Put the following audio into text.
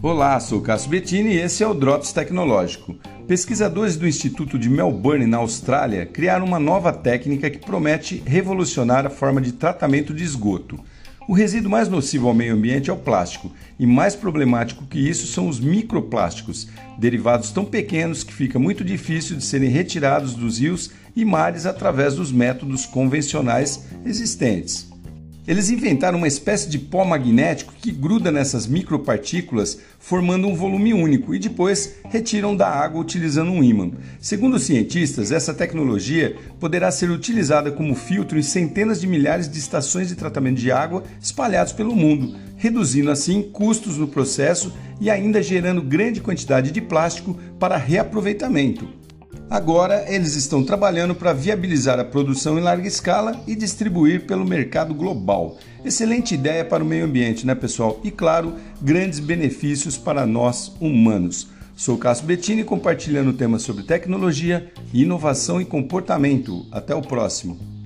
Olá, sou Cássio Bettini e esse é o Drops Tecnológico. Pesquisadores do Instituto de Melbourne, na Austrália, criaram uma nova técnica que promete revolucionar a forma de tratamento de esgoto. O resíduo mais nocivo ao meio ambiente é o plástico, e mais problemático que isso são os microplásticos, derivados tão pequenos que fica muito difícil de serem retirados dos rios e mares através dos métodos convencionais existentes. Eles inventaram uma espécie de pó magnético que gruda nessas micropartículas, formando um volume único e depois retiram da água utilizando um ímã. Segundo os cientistas, essa tecnologia poderá ser utilizada como filtro em centenas de milhares de estações de tratamento de água espalhados pelo mundo, reduzindo assim custos no processo e ainda gerando grande quantidade de plástico para reaproveitamento. Agora, eles estão trabalhando para viabilizar a produção em larga escala e distribuir pelo mercado global. Excelente ideia para o meio ambiente, né, pessoal? E claro, grandes benefícios para nós humanos. Sou Cássio Bettini compartilhando temas sobre tecnologia, inovação e comportamento. Até o próximo.